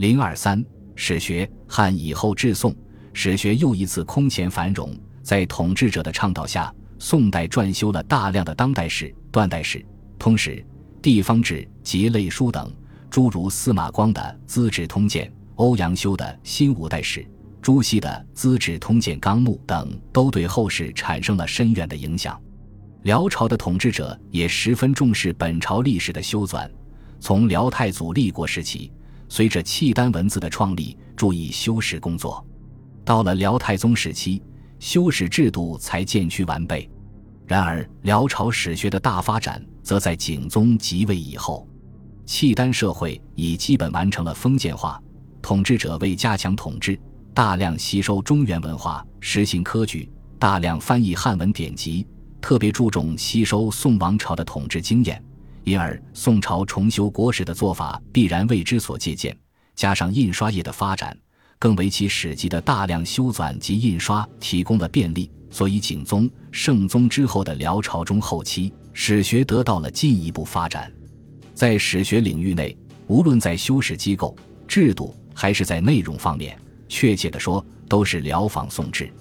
零二三史学汉以后至宋，史学又一次空前繁荣。在统治者的倡导下，宋代撰修了大量的当代史、断代史、通史、地方志及类书等，诸如司马光的《资治通鉴》、欧阳修的《新五代史》、朱熹的《资治通鉴纲目》等，都对后世产生了深远的影响。辽朝的统治者也十分重视本朝历史的修纂，从辽太祖立国时期，随着契丹文字的创立，注意修史工作。到了辽太宗时期。修史制度才渐趋完备，然而辽朝史学的大发展则在景宗即位以后。契丹社会已基本完成了封建化，统治者为加强统治，大量吸收中原文化，实行科举，大量翻译汉文典籍，特别注重吸收宋王朝的统治经验，因而宋朝重修国史的做法必然为之所借鉴。加上印刷业的发展。更为其史籍的大量修纂及印刷提供了便利，所以景宗、圣宗之后的辽朝中后期，史学得到了进一步发展。在史学领域内，无论在修史机构、制度，还是在内容方面，确切地说，都是辽仿宋制。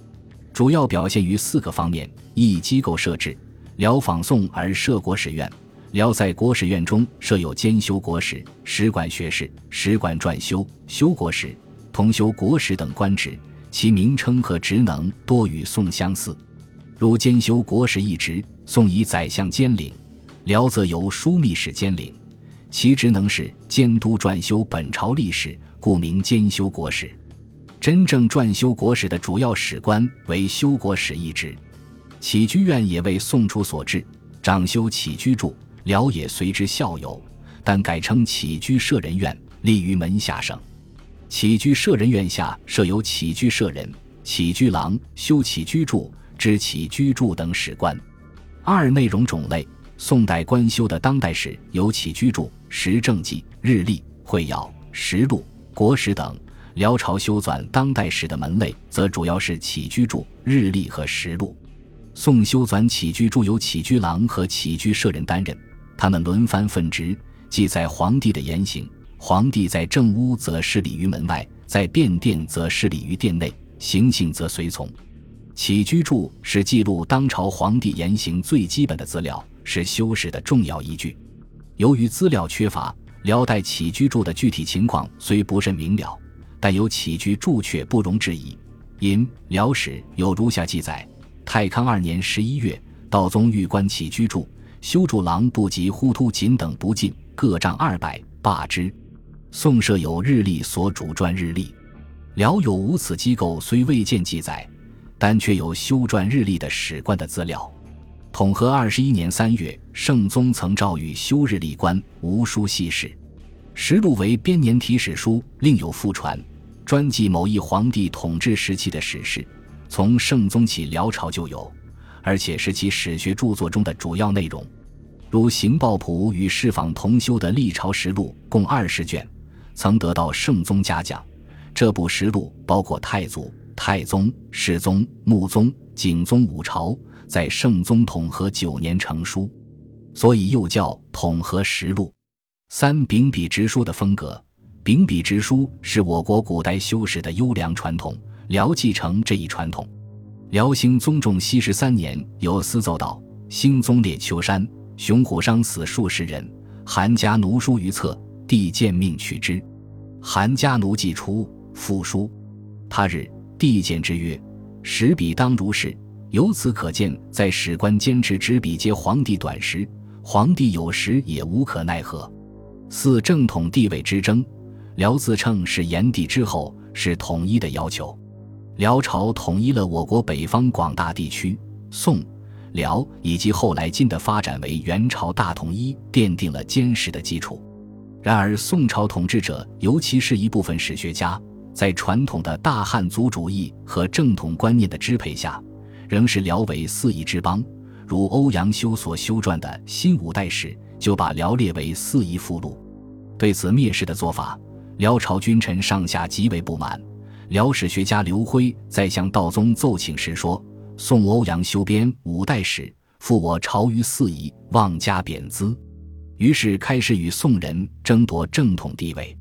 主要表现于四个方面：一、机构设置，辽仿宋而设国史院。辽在国史院中设有兼修国史、史馆学士、史馆撰修、修国史。同修国史等官职，其名称和职能多与宋相似，如兼修国史一职，宋以宰相兼领，辽则由枢密使兼领，其职能是监督撰修本朝历史，故名兼修国史。真正撰修国史的主要史官为修国史一职，起居院也为宋初所置，掌修起居注，辽也随之效尤，但改称起居舍人院，立于门下省。起居舍人院下设有起居舍人、起居郎、修起居注、知起居注等史官。二内容种类，宋代官修的当代史有起居注、时政记、日历、会要、实录、国史等；辽朝修纂当代史的门类则主要是起居注、日历和实录。宋修纂起居注由起居郎和起居舍人担任，他们轮番分职，记载皇帝的言行。皇帝在正屋则侍礼于门外，在便殿则侍礼于殿内，行幸则随从。起居注是记录当朝皇帝言行最基本的资料，是修史的重要依据。由于资料缺乏，辽代起居注的具体情况虽不甚明了，但有起居注却不容置疑。因《辽史》有如下记载：太康二年十一月，道宗御官起居注，修筑郎不及呼突锦等不进，各账二百，罢之。宋设有日历所主撰日历，辽有无此机构虽未见记载，但却有修撰日历的史官的资料。统和二十一年三月，圣宗曾诏谕修日历官无书细史，实录为编年体史书，另有附传，专记某一皇帝统治时期的史事。从圣宗起，辽朝就有，而且是其史学著作中的主要内容。如《行报谱》与《释访》同修的历朝实录共二十卷。曾得到圣宗嘉奖。这部实录包括太祖、太宗、世宗、穆宗、景宗五朝，在圣宗统和九年成书，所以又叫《统和实录》。三秉笔直书的风格，秉笔直书是我国古代修史的优良传统，辽继承这一传统。辽兴宗重熙十三年，有司奏道：“兴宗烈丘山，熊虎伤死数十人，韩家奴书于册。”帝见命取之，韩家奴既出，复书。他日，帝见之曰：“史笔当如是。”由此可见，在史官坚持执笔接皇帝短时，皇帝有时也无可奈何。四正统地位之争，辽自称是炎帝之后，是统一的要求。辽朝统一了我国北方广大地区，宋、辽以及后来金的发展为元朝大统一奠定了坚实的基础。然而，宋朝统治者，尤其是一部分史学家，在传统的大汉族主义和正统观念的支配下，仍是辽为四夷之邦。如欧阳修所修撰的《新五代史》，就把辽列为四夷附录。对此蔑视的做法，辽朝君臣上下极为不满。辽史学家刘辉在向道宗奏请时说：“宋欧阳修编《五代史》，复我朝于四夷，妄加贬资。”于是开始与宋人争夺正统地位。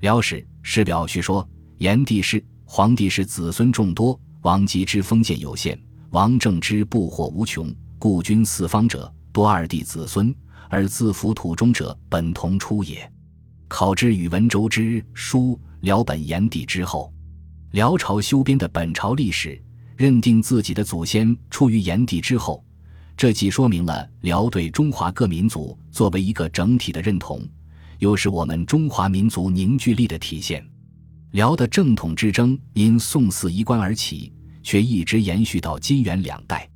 辽史史表叙说，炎帝是黄帝是子孙众多，王吉之封建有限，王政之布惑无穷，故君四方者多二帝子孙，而自服土中者本同出也。考之与文周之书，辽本炎帝之后，辽朝修编的本朝历史，认定自己的祖先出于炎帝之后，这既说明了辽对中华各民族作为一个整体的认同。又是我们中华民族凝聚力的体现。辽的正统之争因宋四衣冠而起，却一直延续到金元两代。